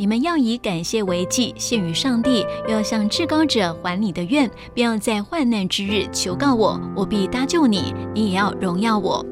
你们要以感谢为祭，献于上帝，又要向至高者还你的愿，便要在患难之日求告我，我必搭救你，你也要荣耀我。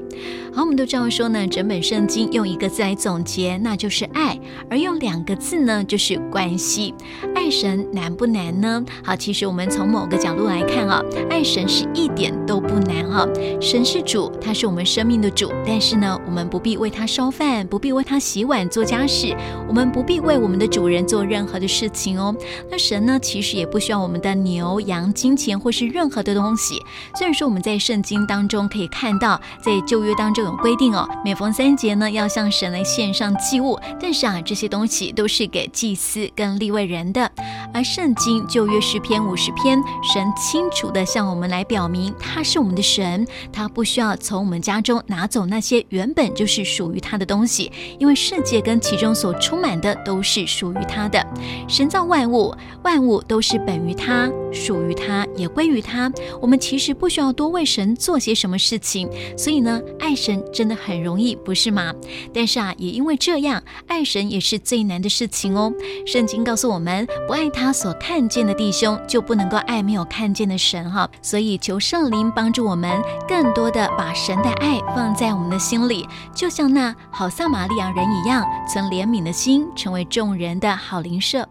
好，我们都知道说呢，整本圣经用一个字来总结，那就是爱；而用两个字呢，就是关系。爱神难不难呢？好，其实我们从某个角度来看啊，爱神是一点都不难啊。神是主，他是我们生命的主，但是呢，我们不必为他烧饭，不必为他洗碗做家事，我们不必为我们的主人做任何的事情哦。那神呢，其实也不需要我们的牛羊、金钱或是任何的东西。虽然说我们在圣经当中可以看到，在旧当中。有规定哦，每逢三节呢，要向神来献上祭物。但是啊，这些东西都是给祭司跟立位人的。而圣经旧约诗篇五十篇，神清楚的向我们来表明，他是我们的神，他不需要从我们家中拿走那些原本就是属于他的东西，因为世界跟其中所充满的都是属于他的。神造万物，万物都是本于他，属于他，也归于他。我们其实不需要多为神做些什么事情，所以呢，爱神。真的很容易，不是吗？但是啊，也因为这样，爱神也是最难的事情哦。圣经告诉我们，不爱他所看见的弟兄，就不能够爱没有看见的神哈。所以求圣灵帮助我们，更多的把神的爱放在我们的心里，就像那好撒玛利亚人一样，曾怜悯的心，成为众人的好邻舍。